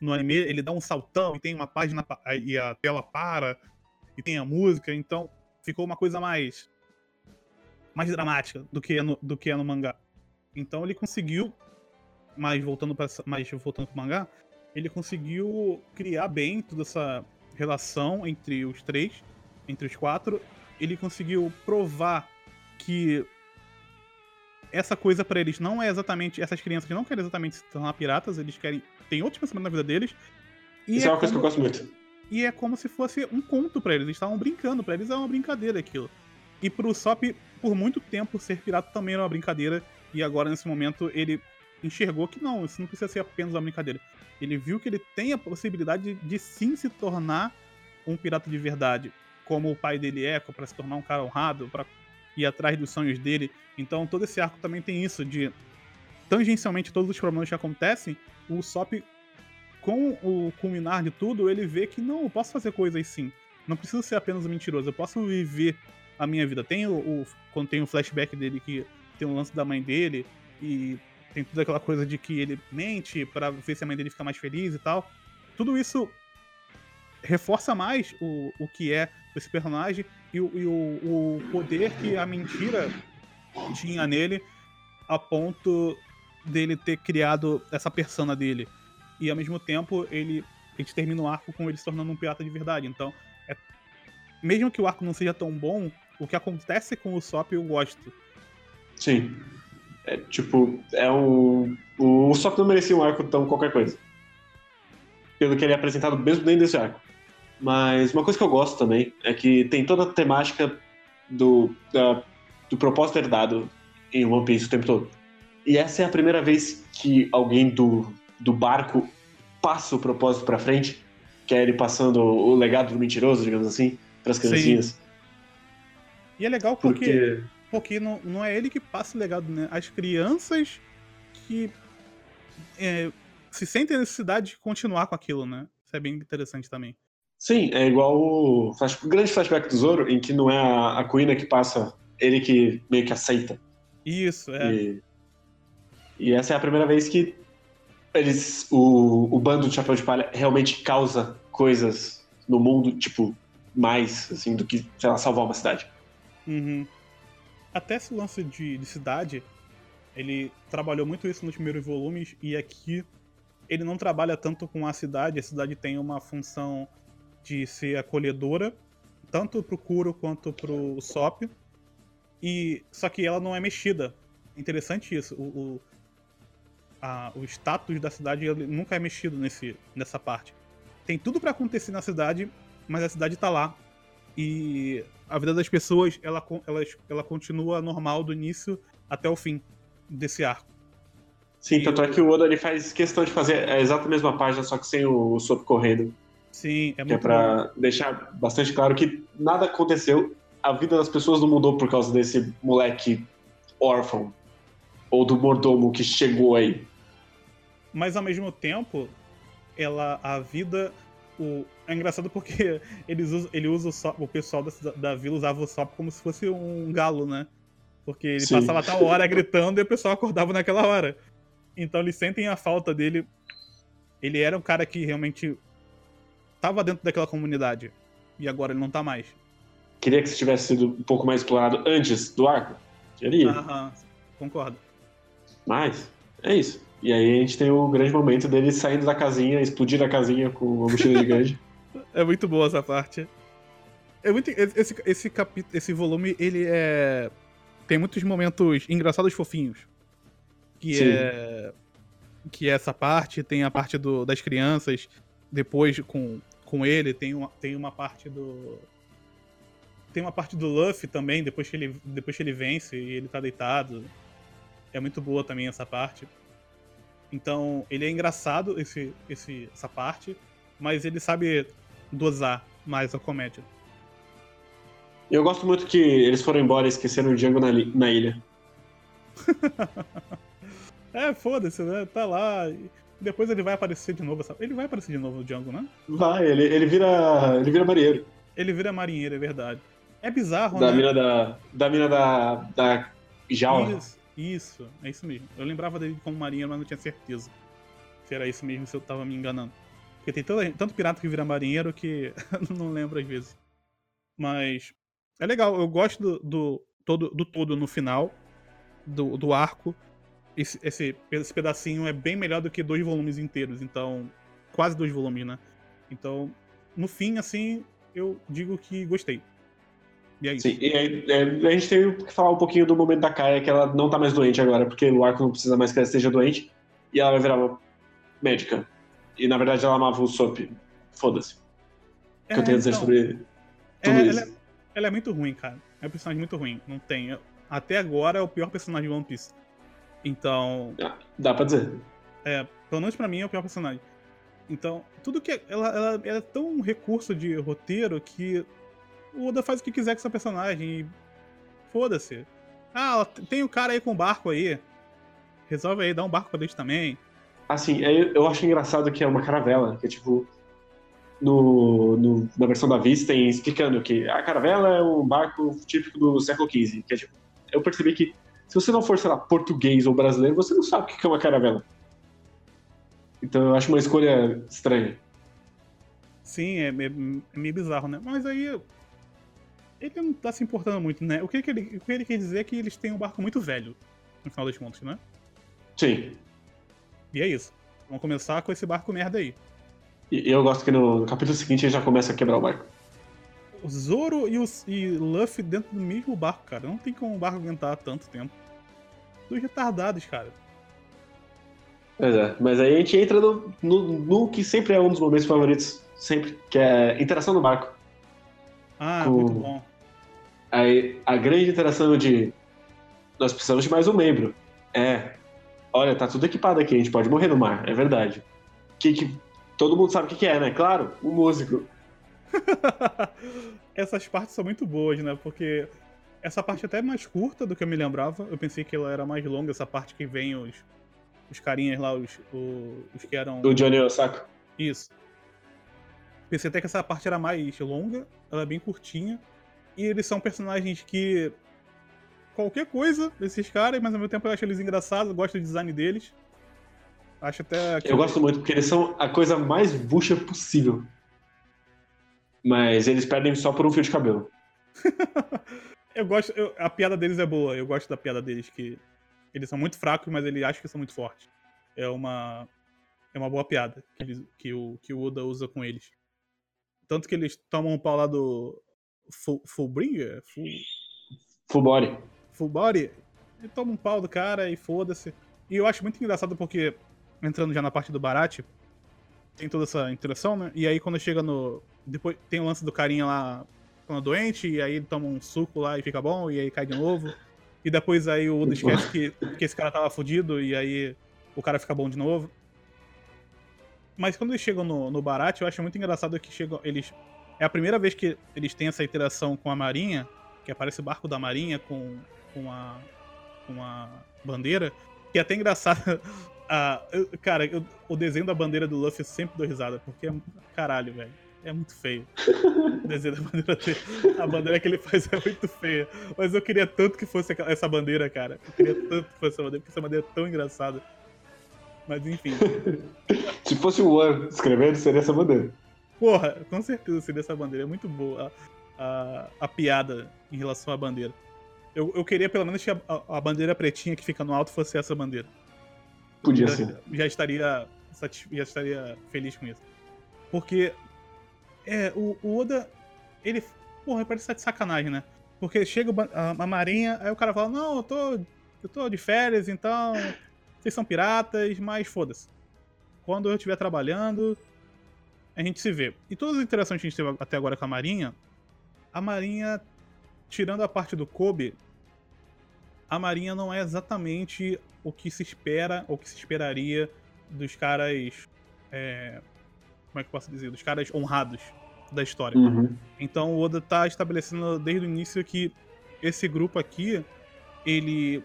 no anime ele dá um saltão e tem uma página e a tela para e tem a música, então ficou uma coisa mais mais dramática do que é no, do que é no mangá. Então ele conseguiu, mas voltando para mais voltando pro mangá, ele conseguiu criar bem toda essa relação entre os três, entre os quatro ele conseguiu provar que essa coisa para eles não é exatamente. Essas crianças não querem exatamente se tornar piratas, eles querem. tem outros pensamentos na vida deles. Isso é, é uma coisa que eu gosto muito. E é como se fosse um conto para eles. Eles estavam brincando, para eles é uma brincadeira aquilo. E pro Sop, por muito tempo, ser pirata também era uma brincadeira. E agora, nesse momento, ele enxergou que não, isso não precisa ser apenas uma brincadeira. Ele viu que ele tem a possibilidade de, de sim se tornar um pirata de verdade como o pai dele é, para se tornar um cara honrado, para ir atrás dos sonhos dele. Então todo esse arco também tem isso de tangencialmente todos os problemas que acontecem, o Sop com o culminar de tudo, ele vê que não, eu posso fazer coisas sim. Não preciso ser apenas um mentiroso, eu posso viver a minha vida. Tem o, o quando tem o flashback dele que tem o lance da mãe dele e tem toda aquela coisa de que ele mente para ver se a mãe dele fica mais feliz e tal. Tudo isso reforça mais o, o que é esse personagem e, o, e o, o poder que a mentira tinha nele a ponto dele ter criado essa persona dele. E ao mesmo tempo ele a gente termina o arco com ele se tornando um pirata de verdade. Então, é, mesmo que o arco não seja tão bom, o que acontece com o Sop eu gosto. Sim. É, tipo, é um. O Sop não merecia um arco tão qualquer coisa. Pelo que ele é apresentado mesmo dentro desse arco. Mas uma coisa que eu gosto também é que tem toda a temática do, da, do propósito herdado em One Piece o tempo todo. E essa é a primeira vez que alguém do, do barco passa o propósito pra frente, que é ele passando o legado do mentiroso, digamos assim, pras criancinhas. Sim. E é legal porque, porque... porque não, não é ele que passa o legado, né? As crianças que é, se sentem a necessidade de continuar com aquilo, né? Isso é bem interessante também. Sim, é igual o, o grande flashback do Zoro, em que não é a, a Kuina que passa, ele que meio que aceita. Isso, é. E, e essa é a primeira vez que eles, o, o bando de Chapéu de Palha realmente causa coisas no mundo, tipo, mais, assim, do que, sei lá, salvar uma cidade. Uhum. Até esse lance de, de cidade, ele trabalhou muito isso nos primeiros volumes, e aqui ele não trabalha tanto com a cidade, a cidade tem uma função de ser acolhedora, tanto pro Kuro quanto pro Sop. E só que ela não é mexida. Interessante isso. O, o, a, o status da cidade nunca é mexido nesse, nessa parte. Tem tudo para acontecer na cidade, mas a cidade tá lá. E a vida das pessoas, ela, ela, ela continua normal do início até o fim desse arco. Sim, tanto é que o Oda ele faz questão de fazer a exata mesma página, só que sem o, o Sop correndo. Sim, é muito que é pra bom. deixar bastante claro que nada aconteceu, a vida das pessoas não mudou por causa desse moleque órfão ou do mordomo que chegou aí. Mas ao mesmo tempo, ela a vida o, é engraçado porque eles usam, ele usa o, sop, o pessoal da, da vila usava o Sop como se fosse um galo, né? Porque ele Sim. passava tal hora gritando e o pessoal acordava naquela hora. Então eles sentem a falta dele. Ele era um cara que realmente tava dentro daquela comunidade. E agora ele não tá mais. Queria que isso tivesse sido um pouco mais explorado antes do arco. Queria. Aham, concordo. Mas, é isso. E aí a gente tem o grande momento dele saindo da casinha, explodir a casinha com a mochila gigante. é muito boa essa parte. É muito, esse, esse, capítulo, esse volume, ele é. Tem muitos momentos engraçados fofinhos. Que Sim. é. Que é essa parte, tem a parte do, das crianças, depois com com ele, tem uma, tem uma parte do. Tem uma parte do Luffy também, depois que, ele, depois que ele vence e ele tá deitado. É muito boa também essa parte. Então, ele é engraçado, esse, esse, essa parte, mas ele sabe dosar mais a comédia. Eu gosto muito que eles foram embora e esqueceram o Django na, na ilha. é, foda-se, né? Tá lá. Depois ele vai aparecer de novo. Ele vai aparecer de novo no Django, né? Vai, ele, ele vira. ele vira marinheiro. Ele vira marinheiro, é verdade. É bizarro, da né? Mina da, da mina da. da Jaula. Isso, isso, é isso mesmo. Eu lembrava dele como marinheiro, mas não tinha certeza se era isso mesmo, se eu tava me enganando. Porque tem tanto pirata que vira marinheiro que não lembro às vezes. Mas é legal, eu gosto do, do, todo, do todo no final do, do arco esse, esse, esse pedacinho é bem melhor do que dois volumes inteiros, então. Quase dois volumes, né? Então, no fim, assim, eu digo que gostei. E é isso. Sim, e aí, é, a gente tem que falar um pouquinho do momento da Kaia, que ela não tá mais doente agora, porque o arco não precisa mais que ela esteja doente, e ela vai virar uma médica. E na verdade ela amava o Sop. Foda-se. O é, que eu tenho a dizer então, sobre tudo é, isso. Ela é, ela é, muito ruim, cara. É um personagem muito ruim. Não tem. Até agora é o pior personagem de One Piece. Então. Ah, dá pra dizer. É, pelo menos pra mim é o pior personagem. Então, tudo que. Ela, ela, ela é tão um recurso de roteiro que o Oda faz o que quiser com essa personagem e. Foda-se. Ah, tem o um cara aí com o barco aí. Resolve aí, dá um barco pra gente também. Assim, eu acho engraçado que é uma caravela, que é tipo. No, no, na versão da Viz tem explicando que a caravela é um barco típico do século XV. Que é tipo. Eu percebi que se você não for, sei lá, português ou brasileiro, você não sabe o que é uma caravela. Então eu acho uma escolha estranha. Sim, é, é, é meio bizarro, né? Mas aí. Ele não tá se importando muito, né? O que, que ele, o que ele quer dizer é que eles têm um barco muito velho, no final das contas, né? Sim. E é isso. Vamos começar com esse barco merda aí. E eu gosto que no, no capítulo seguinte ele já começa a quebrar o barco. o Zoro e, o, e Luffy dentro do mesmo barco, cara. Não tem como o barco aguentar tanto tempo. Dois retardados, cara. Pois é, mas aí a gente entra no, no, no, que sempre é um dos momentos favoritos, sempre, que é interação no barco. Ah, Com... muito bom. Aí, a grande interação de nós precisamos de mais um membro. É, olha, tá tudo equipado aqui, a gente pode morrer no mar, é verdade. Que, que todo mundo sabe o que, que é, né? Claro, um músico. Essas partes são muito boas, né? Porque essa parte até é mais curta do que eu me lembrava. Eu pensei que ela era mais longa, essa parte que vem os, os carinhas lá, os, os, os que eram. O Johnny Osaka. Isso. Pensei até que essa parte era mais longa, ela é bem curtinha. E eles são personagens que. Qualquer coisa desses caras, mas ao mesmo tempo eu acho eles engraçados, gosto do design deles. Acho até. Que... Eu gosto muito, porque eles são a coisa mais bucha possível. Mas eles perdem só por um fio de cabelo. eu gosto. Eu, a piada deles é boa. Eu gosto da piada deles, que eles são muito fracos, mas ele acha que são muito fortes. É uma. É uma boa piada que, eles, que, o, que o Oda usa com eles. Tanto que eles tomam um pau lá do. Full, Fullbringer? Full... Full body. Full body. Ele toma um pau do cara e foda-se. E eu acho muito engraçado porque, entrando já na parte do Barat, tem toda essa interação, né? E aí quando chega no, depois tem o lance do carinha lá ficando doente, e aí ele toma um suco lá e fica bom, e aí cai de novo. E depois aí o Oda esquece que, que esse cara tava fudido, e aí o cara fica bom de novo. Mas quando eles chegam no, no Barat, eu acho muito engraçado que chegam. Eles. É a primeira vez que eles têm essa interação com a Marinha, que aparece o barco da Marinha com, com, a, com a bandeira. Que é até engraçado. Ah, eu, cara, eu, o desenho da bandeira do Luffy eu sempre dou risada, porque é caralho, velho é muito feio. O desenho da bandeira dele. A bandeira que ele faz é muito feia. Mas eu queria tanto que fosse essa bandeira, cara. Eu queria tanto que fosse essa bandeira, porque essa bandeira é tão engraçada. Mas enfim. Se fosse o One escrevendo, seria essa bandeira. Porra, com certeza seria essa bandeira. É muito boa a, a, a piada em relação à bandeira. Eu, eu queria pelo menos que a, a, bandeira pretinha que fica no alto fosse essa bandeira. Podia já, ser. Já estaria, já estaria feliz com isso. Porque é, o, o Oda, ele, porra, parece estar de sacanagem, né? Porque chega a, a Marinha, aí o cara fala, não, eu tô, eu tô de férias, então vocês são piratas, mas foda-se. Quando eu estiver trabalhando, a gente se vê. E todas as interações que a gente teve até agora com a Marinha, a Marinha, tirando a parte do Kobe, a Marinha não é exatamente o que se espera, ou que se esperaria dos caras é, como é que eu posso dizer, dos caras honrados da história. Uhum. Então o Oda tá estabelecendo desde o início que esse grupo aqui, ele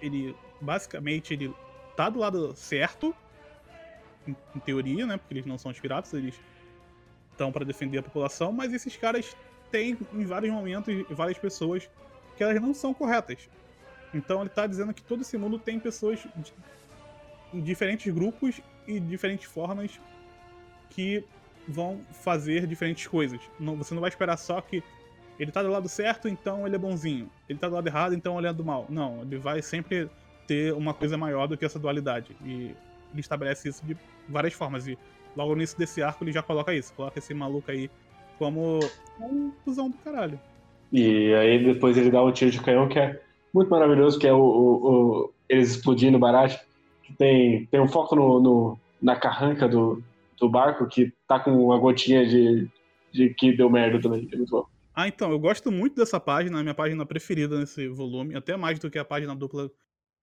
ele basicamente ele tá do lado certo em, em teoria, né, porque eles não são os piratas, eles estão para defender a população, mas esses caras têm em vários momentos várias pessoas que elas não são corretas. Então ele tá dizendo que todo esse mundo tem pessoas de, diferentes grupos e diferentes formas que vão fazer diferentes coisas. Não, você não vai esperar só que ele tá do lado certo, então ele é bonzinho. Ele tá do lado errado, então ele é do mal. Não, ele vai sempre ter uma coisa maior do que essa dualidade. E ele estabelece isso de várias formas. E logo no início desse arco ele já coloca isso. Coloca esse maluco aí como um cuzão do caralho. E aí depois ele dá um tiro de canhão que é muito maravilhoso, que é o, o, o eles explodindo o barragem. Tem, tem um foco no, no na carranca do, do barco que tá com uma gotinha de, de que deu merda também. É muito bom. Ah, então, eu gosto muito dessa página, é a minha página preferida nesse volume, até mais do que a página dupla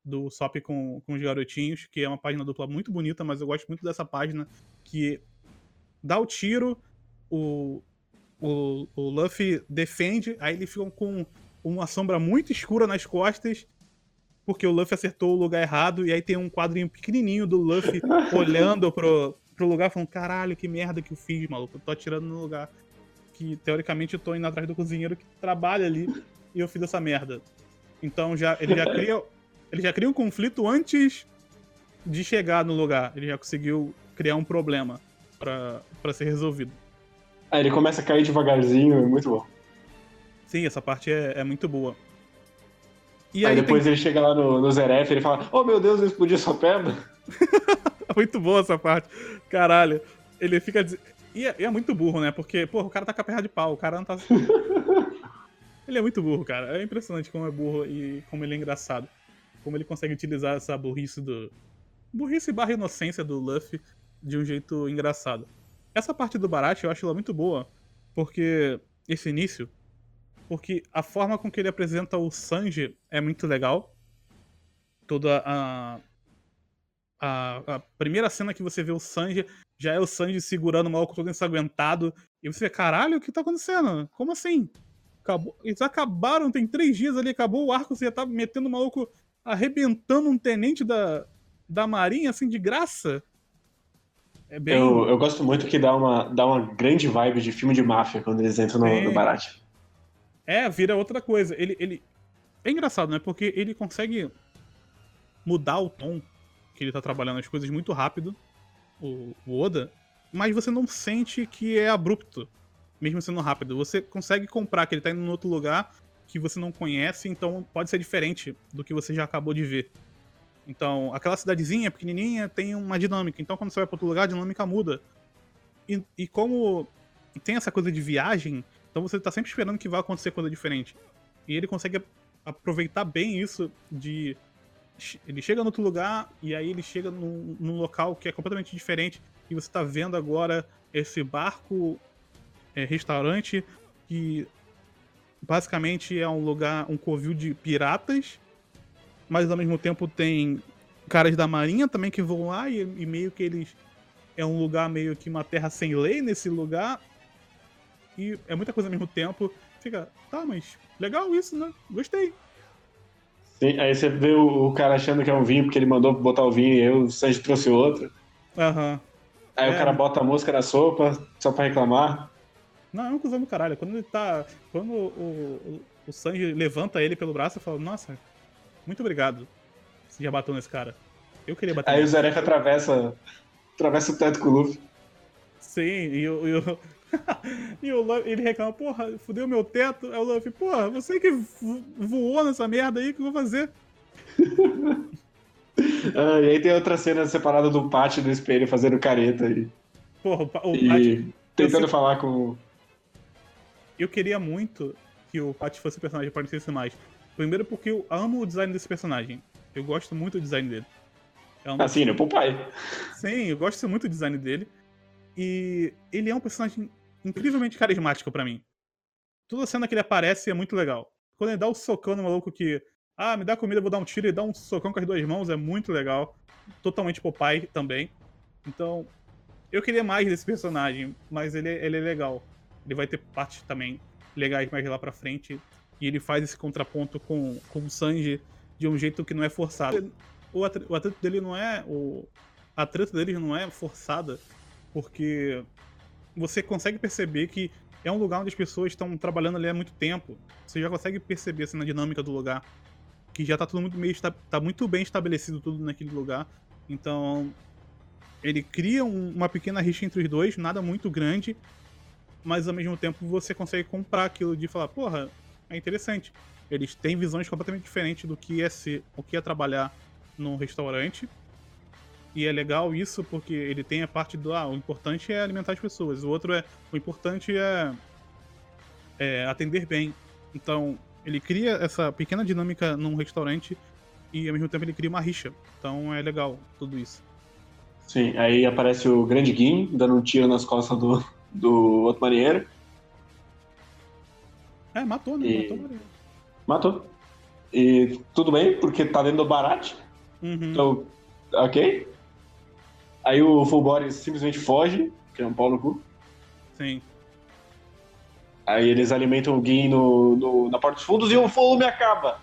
do Sop com, com os garotinhos, que é uma página dupla muito bonita, mas eu gosto muito dessa página que dá o tiro, o, o, o Luffy defende, aí ele fica com uma sombra muito escura nas costas, porque o Luffy acertou o lugar errado, e aí tem um quadrinho pequenininho do Luffy olhando pro, pro lugar falando, caralho, que merda que eu fiz, maluco. Eu tô atirando no lugar que, teoricamente, eu tô indo atrás do cozinheiro que trabalha ali e eu fiz essa merda. Então já, ele já cria. Ele já cria um conflito antes de chegar no lugar. Ele já conseguiu criar um problema para ser resolvido. Aí ele começa a cair devagarzinho, é muito bom. Sim, essa parte é, é muito boa. E aí, aí depois tem... ele chega lá no, no Zeref e ele fala: Oh meu Deus, eu explodi sua perna. Muito boa essa parte. Caralho. Ele fica. E é, é, muito burro, né? Porque, pô, o cara tá com a perna de pau, o cara não tá. ele é muito burro, cara. É impressionante como é burro e como ele é engraçado. Como ele consegue utilizar essa burrice do. Burrice barra inocência do Luffy de um jeito engraçado. Essa parte do Barat eu acho ela muito boa, porque. Esse início. Porque a forma com que ele apresenta o Sanji é muito legal. Toda a. A, a primeira cena que você vê o Sanji já é o Sanji segurando o maluco todo ensanguentado. E você, caralho, o que tá acontecendo? Como assim? Acabou, eles acabaram, tem três dias ali, acabou o arco, você já tá metendo o maluco arrebentando um tenente da, da marinha, assim, de graça. É bem... eu, eu gosto muito que dá uma, dá uma grande vibe de filme de máfia quando eles entram no, é... no Barat. É, vira outra coisa. Ele, ele... É engraçado, né? Porque ele consegue mudar o tom que ele tá trabalhando as coisas muito rápido o, o Oda, mas você não sente que é abrupto, mesmo sendo rápido. Você consegue comprar que ele tá indo em outro lugar que você não conhece, então pode ser diferente do que você já acabou de ver. Então, aquela cidadezinha pequenininha tem uma dinâmica, então quando você vai para outro lugar, a dinâmica muda. E, e como tem essa coisa de viagem, então você tá sempre esperando que vai acontecer coisa diferente. E ele consegue aproveitar bem isso de ele chega no outro lugar e aí ele chega num, num local que é completamente diferente e você está vendo agora esse barco é, restaurante que basicamente é um lugar, um covil de piratas, mas ao mesmo tempo tem caras da marinha também que vão lá e, e meio que eles é um lugar meio que uma terra sem lei nesse lugar e é muita coisa ao mesmo tempo. Fica, tá, mas legal isso, né? Gostei. Sim, aí você vê o, o, cara achando que é um vinho porque ele mandou botar o vinho e eu, o Sérgio trouxe outro. Aham. Uhum. Aí é. o cara bota a música na sopa só pra reclamar. Não, é um cuzão do caralho. Quando ele tá. Quando o, o, o Sanji levanta ele pelo braço, eu falo, nossa, muito obrigado. Você já bateu nesse cara. Eu queria bater Aí o Zeref atravessa. Atravessa o teto com o Luffy. Sim, e o, e o, e o Luffy, ele reclama, porra, fudeu meu teto. Aí o Luffy, porra, você que voou nessa merda aí, o que eu vou fazer? ah, e aí tem outra cena separada do pátio do espelho fazendo careta aí. Porra, o, e pátio, tentando falar com. Eu queria muito que o Pat fosse o personagem que aparecesse mais. Primeiro porque eu amo o design desse personagem. Eu gosto muito do design dele. É um... Assim, né? Pai. Sim, eu gosto muito do design dele. E ele é um personagem incrivelmente carismático para mim. Toda cena que ele aparece é muito legal. Quando ele dá o socão no maluco que. Ah, me dá comida, eu vou dar um tiro e dá um socão com as duas mãos, é muito legal. Totalmente Popeye também. Então, eu queria mais desse personagem, mas ele, ele é legal. Ele vai ter partes também legais mais lá pra frente. E ele faz esse contraponto com, com o Sanji de um jeito que não é forçado. O atrito, dele não é. O, a treta dele não é forçada, porque você consegue perceber que é um lugar onde as pessoas estão trabalhando ali há muito tempo. Você já consegue perceber assim, na dinâmica do lugar que já tá tudo muito meio tá muito bem estabelecido tudo naquele lugar. Então, ele cria um, uma pequena rixa entre os dois, nada muito grande, mas ao mesmo tempo você consegue comprar aquilo de falar, porra, é interessante. Eles têm visões completamente diferentes do que é ser, o que é trabalhar num restaurante e é legal isso porque ele tem a parte do ah, o importante é alimentar as pessoas, o outro é o importante é, é atender bem. Então, ele cria essa pequena dinâmica num restaurante e ao mesmo tempo ele cria uma rixa. Então é legal tudo isso. Sim, aí aparece o grande Gin dando um tiro nas costas do, do outro marinheiro. É, matou, né? E... Matou o marinheiro. Matou. E tudo bem, porque tá dentro do barate. Uhum. Então, ok. Aí o Full Body simplesmente foge, que é um pau no cu. Sim. Aí eles alimentam o Gin no, no, na porta dos fundos e o volume acaba.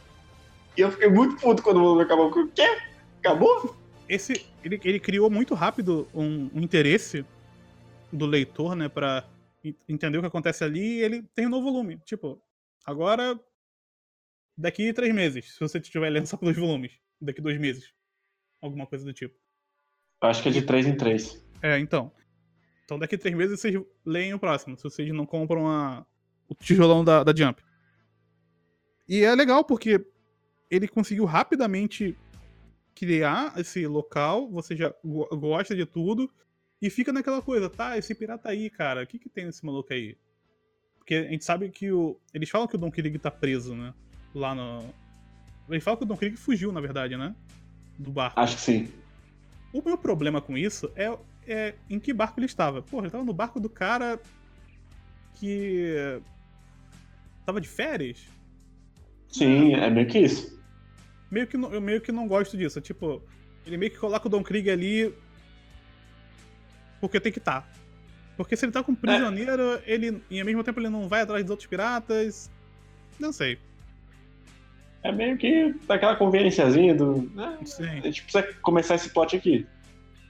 E eu fiquei muito puto quando o volume acabou. O quê? Acabou? Esse, ele, ele criou muito rápido um, um interesse do leitor, né, pra entender o que acontece ali ele tem um novo volume. Tipo, agora, daqui três meses, se você estiver lendo só dois volumes, daqui dois meses. Alguma coisa do tipo. Acho que é de 3 em 3. É, então. Então daqui três meses vocês leem o próximo, se vocês não compram a, o tijolão da, da Jump. E é legal porque ele conseguiu rapidamente criar esse local, você já gosta de tudo, E fica naquela coisa, tá, esse pirata aí, cara, o que que tem nesse maluco aí? Porque a gente sabe que o. Eles falam que o Don Krieg tá preso, né? Lá no. Eles falam que o Don Krieg fugiu, na verdade, né? Do barco. Acho que sim. O meu problema com isso é, é em que barco ele estava. Porra, ele tava no barco do cara que. tava de férias? Sim, é meio que isso. Meio que, eu meio que não gosto disso. Tipo, ele meio que coloca o Don Krieg ali. Porque tem que estar. Porque se ele tá com um prisioneiro, ele. E ao mesmo tempo ele não vai atrás dos outros piratas. Não sei. É meio que daquela conveniênciazinha do. né, a gente precisa começar esse plot aqui.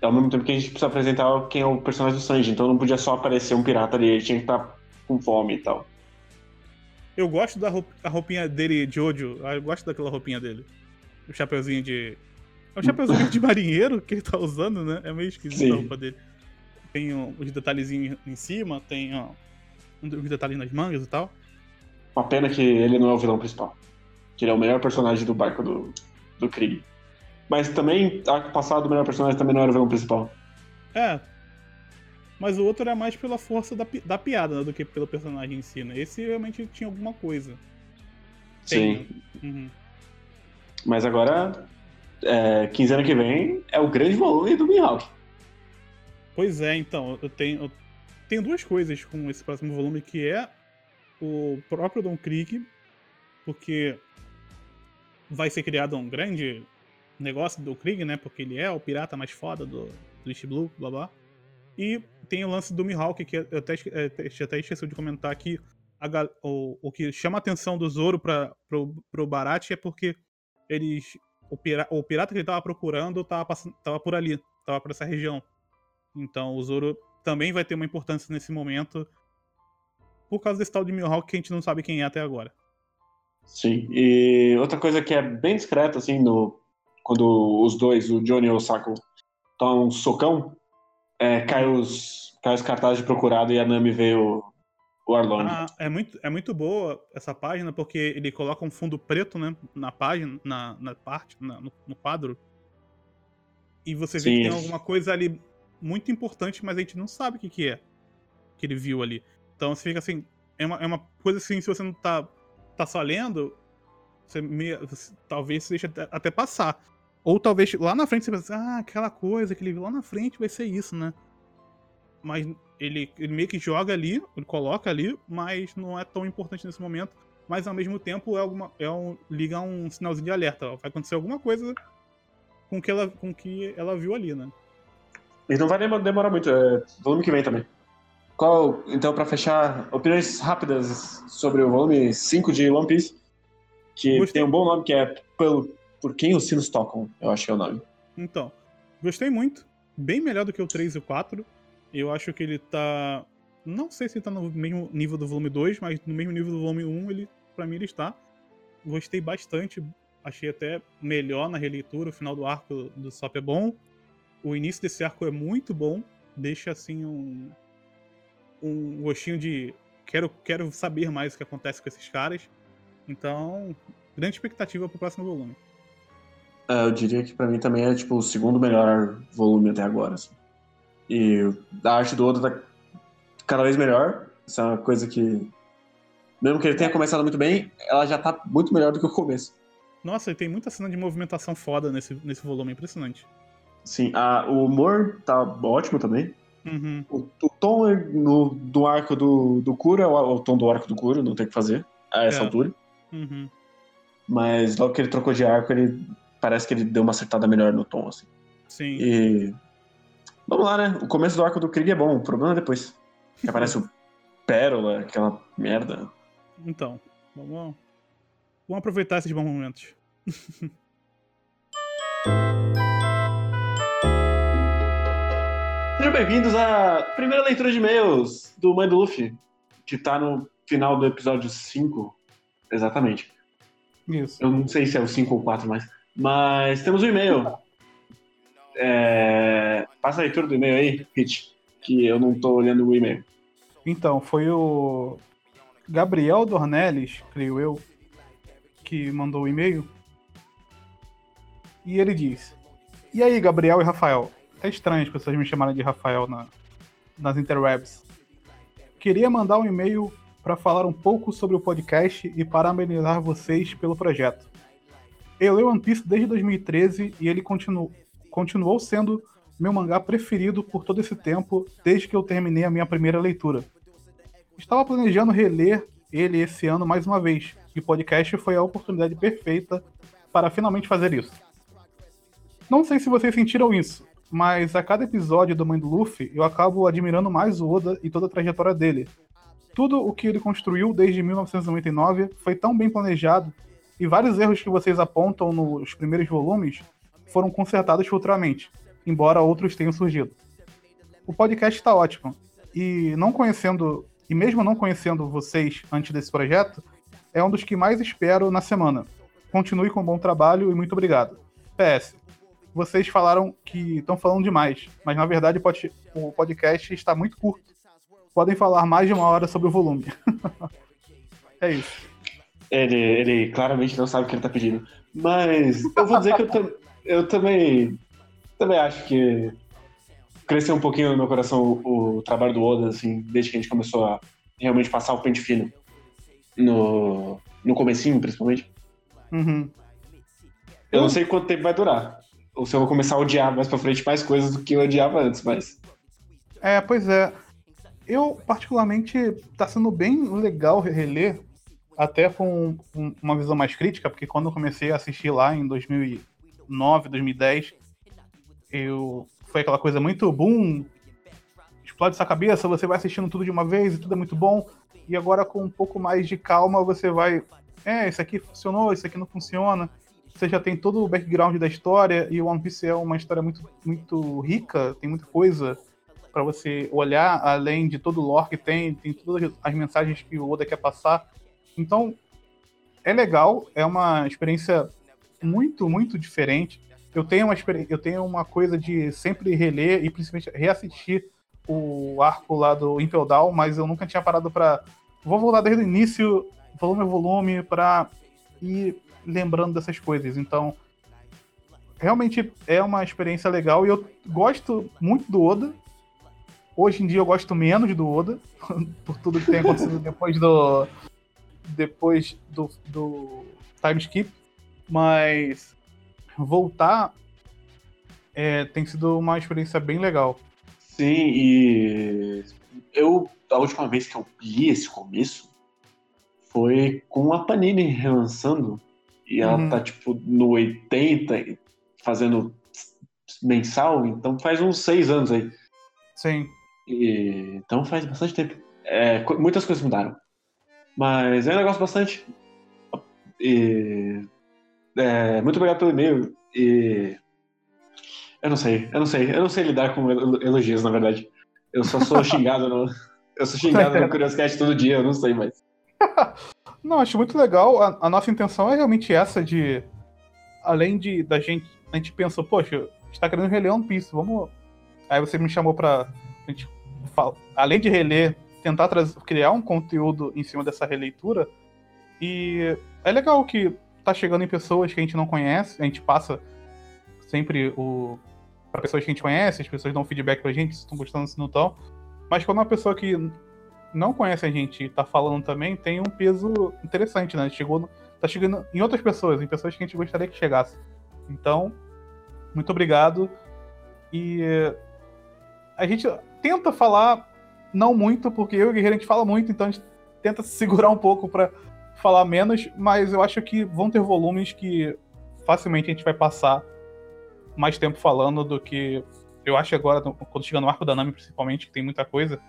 Ao mesmo tempo que a gente precisa apresentar quem é o personagem do Sanji, então não podia só aparecer um pirata ali, ele tinha que estar com fome e tal. Eu gosto da roupinha dele de Jojo. Eu gosto daquela roupinha dele. O chapeuzinho de. É um chapeuzinho de marinheiro que ele tá usando, né? É meio esquisito Sim. a roupa dele. Tem os detalhezinhos em cima, tem ó, uns detalhes nas mangas e tal. Uma pena que ele não é o vilão principal. Que ele é o melhor personagem do barco do, do Krieg. Mas também, arco passado, o melhor personagem também não era o vilão principal. É. Mas o outro era mais pela força da, da piada né, do que pelo personagem em si, né? Esse realmente tinha alguma coisa. Sim. Tem. Uhum. Mas agora, é, quinzena que vem, é o grande volume do Mihawk. Pois é, então, eu tenho, eu tenho duas coisas com esse próximo volume, que é o próprio Don Krieg, porque vai ser criado um grande negócio do Krieg, né? Porque ele é o pirata mais foda do, do East Blue, blá blá. E tem o lance do Mihawk, que eu até, eh, te- até esqueci de comentar aqui. A o, o que chama a atenção do Zoro pra, pro, pro Barat é porque eles. O, pira, o pirata que ele tava procurando tava, passando, tava por ali, tava por essa região. Então o Zoro também vai ter uma importância nesse momento. Por causa desse tal de Mihawk que a gente não sabe quem é até agora. Sim. E outra coisa que é bem discreta, assim, no, quando os dois, o Johnny e o Sako, tomam um socão, é, cai, os, cai os cartazes de procurado e a Nami vê o, o Arlong. Ah, é, muito, é muito boa essa página, porque ele coloca um fundo preto, né? Na página, na, na parte, na- no, no quadro. E você vê Sim. que tem alguma coisa ali muito importante, mas a gente não sabe o que, que é que ele viu ali. Então você fica assim. É uma, é uma coisa assim, se você não tá, tá só lendo, você talvez você deixe até, até passar. Ou talvez lá na frente você pense, ah, aquela coisa que ele viu lá na frente vai ser isso, né? Mas ele, ele meio que joga ali, ele coloca ali, mas não é tão importante nesse momento. Mas ao mesmo tempo é, alguma, é um, liga um sinalzinho de alerta. Vai acontecer alguma coisa com que ela, com que ela viu ali, né? E não vai demorar muito, é volume que vem também. Qual, então, pra fechar, opiniões rápidas sobre o volume 5 de One Piece, que Gostei. tem um bom nome, que é Pelo, Por Quem os Sinos Tocam, eu acho que é o nome. Então, gostei muito. Bem melhor do que o 3 e o 4. Eu acho que ele tá. Não sei se ele tá no mesmo nível do volume 2, mas no mesmo nível do volume 1, ele, pra mim, ele está. Gostei bastante. Achei até melhor na releitura. O final do arco do Sop é bom. O início desse arco é muito bom. Deixa assim um. Um gostinho de. Quero, quero saber mais o que acontece com esses caras. Então, grande expectativa pro próximo volume. É, eu diria que pra mim também é tipo o segundo melhor volume até agora. assim. E a arte do Oda tá cada vez melhor. Isso é uma coisa que. Mesmo que ele tenha começado muito bem, ela já tá muito melhor do que o começo. Nossa, e tem muita cena de movimentação foda nesse, nesse volume, impressionante. Sim, a- o humor tá ótimo também. Uhum. O, o tom é no, do arco do, do Kuro é o, o tom do arco do Kuro, não tem o que fazer a essa É. altura. Uhum. Mas logo que ele trocou de arco, ele parece que ele deu uma acertada melhor no tom, assim. Sim. E. Vamos lá, né? O começo do arco do Krieg é bom, o problema é depois. Que aparece o Pérola, aquela merda. Então, vamos, vamos aproveitar esses bons momentos. Sejam bem-vindos à primeira leitura de e-mails do Mãe do Luffy, que tá no final do episódio 5. Exatamente. Isso. Eu não sei se é o 5 ou 4 mais. Mas temos um e-mail. É... Passa a leitura do e-mail aí, Hit, que eu não tô olhando o e-mail. Então, foi o Gabriel Dornelles, creio eu, que mandou o e-mail. E ele diz: E aí, Gabriel e Rafael? É estranho as pessoas me chamarem de Rafael na, nas interwebs. Queria mandar um e-mail para falar um pouco sobre o podcast e parabenizar vocês pelo projeto. Eu leio One Piece desde 2013 e ele continu, continuou sendo meu mangá preferido por todo esse tempo, desde que eu terminei a minha primeira leitura. Estava planejando reler ele esse ano mais uma vez, e o podcast foi a oportunidade perfeita para finalmente fazer isso. Não sei se vocês sentiram isso, mas a cada episódio do Mãe do Luffy eu acabo admirando mais o Oda e toda a trajetória dele. Tudo o que ele construiu desde 1999 foi tão bem planejado e vários erros que vocês apontam nos primeiros volumes foram consertados futuramente, embora outros tenham surgido. O podcast está ótimo e não conhecendo e mesmo não conhecendo vocês antes desse projeto, é um dos que mais espero na semana. Continue com um bom trabalho e muito obrigado. PS, vocês falaram que estão falando demais, mas na verdade o podcast está muito curto. Podem falar mais de uma hora sobre o volume. é isso. Ele, ele claramente não sabe o que ele está pedindo. Mas eu vou dizer que eu, eu também, também acho que cresceu um pouquinho no meu coração o, o, trabalho do Oda, assim, desde que a gente começou a realmente passar o pente fino no, no comecinho, principalmente. Uhum. Eu não sei quanto tempo vai durar ou se eu vou começar a odiar mais pra frente mais coisas do que eu odiava antes, mas. É, pois é. Eu, particularmente, tá sendo bem legal reler, até com uma visão mais crítica, porque quando eu comecei a assistir lá em 2009, 2010, eu foi aquela coisa muito boom, explode sua cabeça, você vai assistindo tudo de uma vez e tudo é muito bom, e agora com um pouco mais de calma você vai, é, isso aqui funcionou, isso aqui não funciona, você já tem todo o background da história e o One Piece é uma história muito, muito rica, tem muita coisa para você olhar, além de todo o lore que tem, tem todas as mensagens que o Oda quer passar. Então, é legal, é uma experiência muito, muito diferente. Eu tenho uma, eu tenho uma coisa de sempre reler e principalmente reassistir o arco lá do Impel Down, mas eu nunca tinha parado para vou voltar desde o início, volume a volume, para ir lembrando dessas coisas. Então, realmente é uma experiência legal e eu gosto muito do Oda. Hoje em dia eu gosto menos do Oda, por tudo que tem acontecido depois do. depois do, do time skip. Mas voltar é, tem sido uma experiência bem legal. Sim, e eu, a última vez que eu li esse começo foi com a Panini relançando e ela uhum. tá, tipo, no 80, fazendo mensal, então faz uns seis anos aí. Sim. E, então faz bastante tempo. É, muitas coisas mudaram. Mas é um negócio bastante. E, é, muito obrigado pelo e-mail. E. Eu não sei, eu não sei, eu não sei lidar com elogios, na verdade. Eu só sou xingado no. Eu sou xingado no Curioscat todo dia, eu não sei mais. Não, acho muito legal. A, a, nossa intenção é realmente essa de. Além de da gente. A gente pensou, poxa, a gente tá querendo reler One Piece, vamos. Aí você me chamou pra. A gente, além de reler, tentar trazer, criar um conteúdo em cima dessa releitura. E é legal que tá chegando em pessoas que a gente não conhece, a gente passa sempre o. para pessoas que a gente conhece, as pessoas dão feedback pra gente se estão gostando, se não estão. Mas quando uma pessoa que não conhece a gente e tá falando também, tem um peso interessante, né? Chegou, tá chegando em outras pessoas, em pessoas que a gente gostaria que chegasse. Então, muito obrigado. E a gente tenta falar não muito, porque eu e o Guerreiro a gente fala muito, então a gente tenta se segurar um pouco para falar menos, mas eu acho que vão ter volumes que facilmente a gente vai passar mais tempo falando do que eu acho agora, quando chega no arco da Nami, principalmente, que tem muita coisa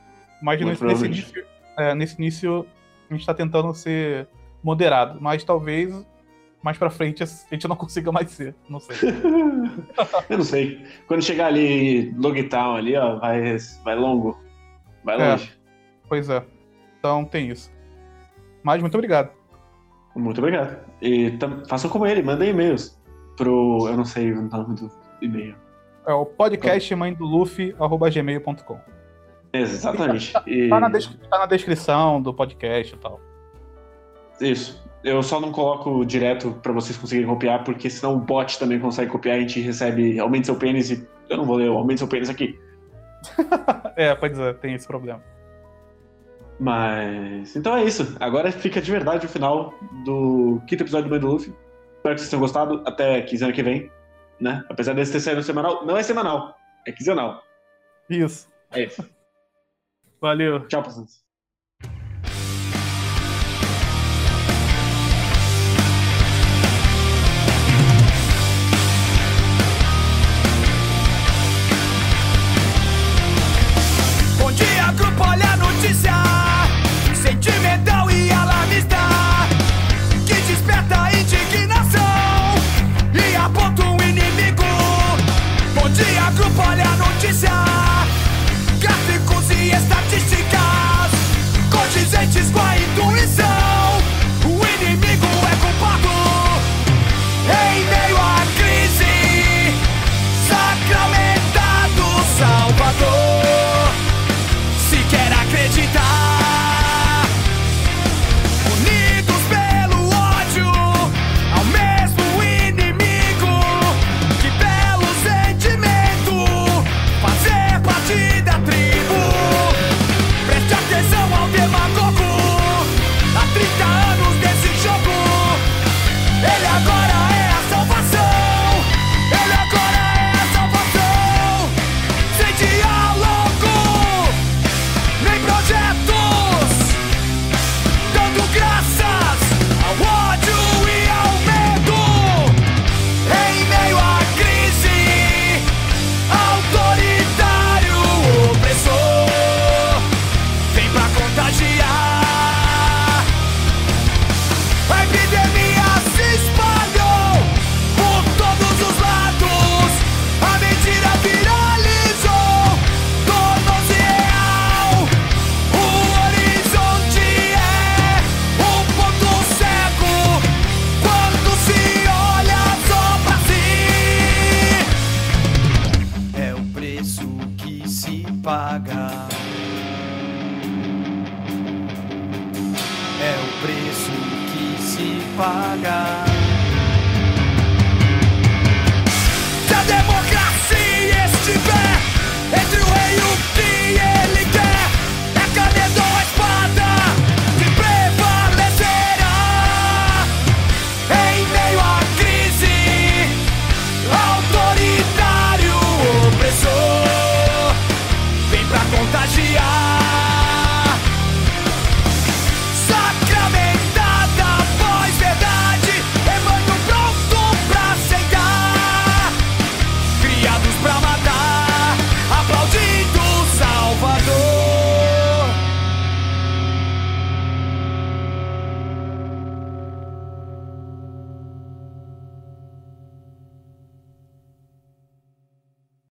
mas nesse, nesse, início, é, nesse início a gente tá tentando ser moderado, mas talvez mais pra frente a gente não consiga mais ser, não sei. eu não sei. Quando chegar ali, Logtown ali, ó, vai, vai longo. Vai é, longe. Pois é. Então tem isso. Mas muito obrigado. Muito obrigado. E façam como ele, mandem e-mails pro. Eu não sei, não tá muito e-mail. É o podcast mãe do Luffy, arroba gmail.com. Exatamente. Tá, e... tá, na tá, na descrição do podcast e tal. Isso. Eu só não coloco direto para vocês conseguirem copiar, porque senão o bot também consegue copiar e a gente recebe aumente seu pênis e eu não vou ler aumente seu pênis aqui. é, pode dizer, tem esse problema. Mas. Então é isso. Agora fica de verdade o final do quinto episódio do Mãe do Luffy. Espero que vocês tenham gostado. Até quinzena que vem. Né? Apesar desse ter saído semanal, não é semanal, é quinzenal. Isso. É isso. Valeu. Tchau, pacientes. Bom dia, grupo, olha a notícia Sentimental e alarmista Que desperta indignação E aponta um inimigo Bom dia, grupo, olha a notícia Condizentes com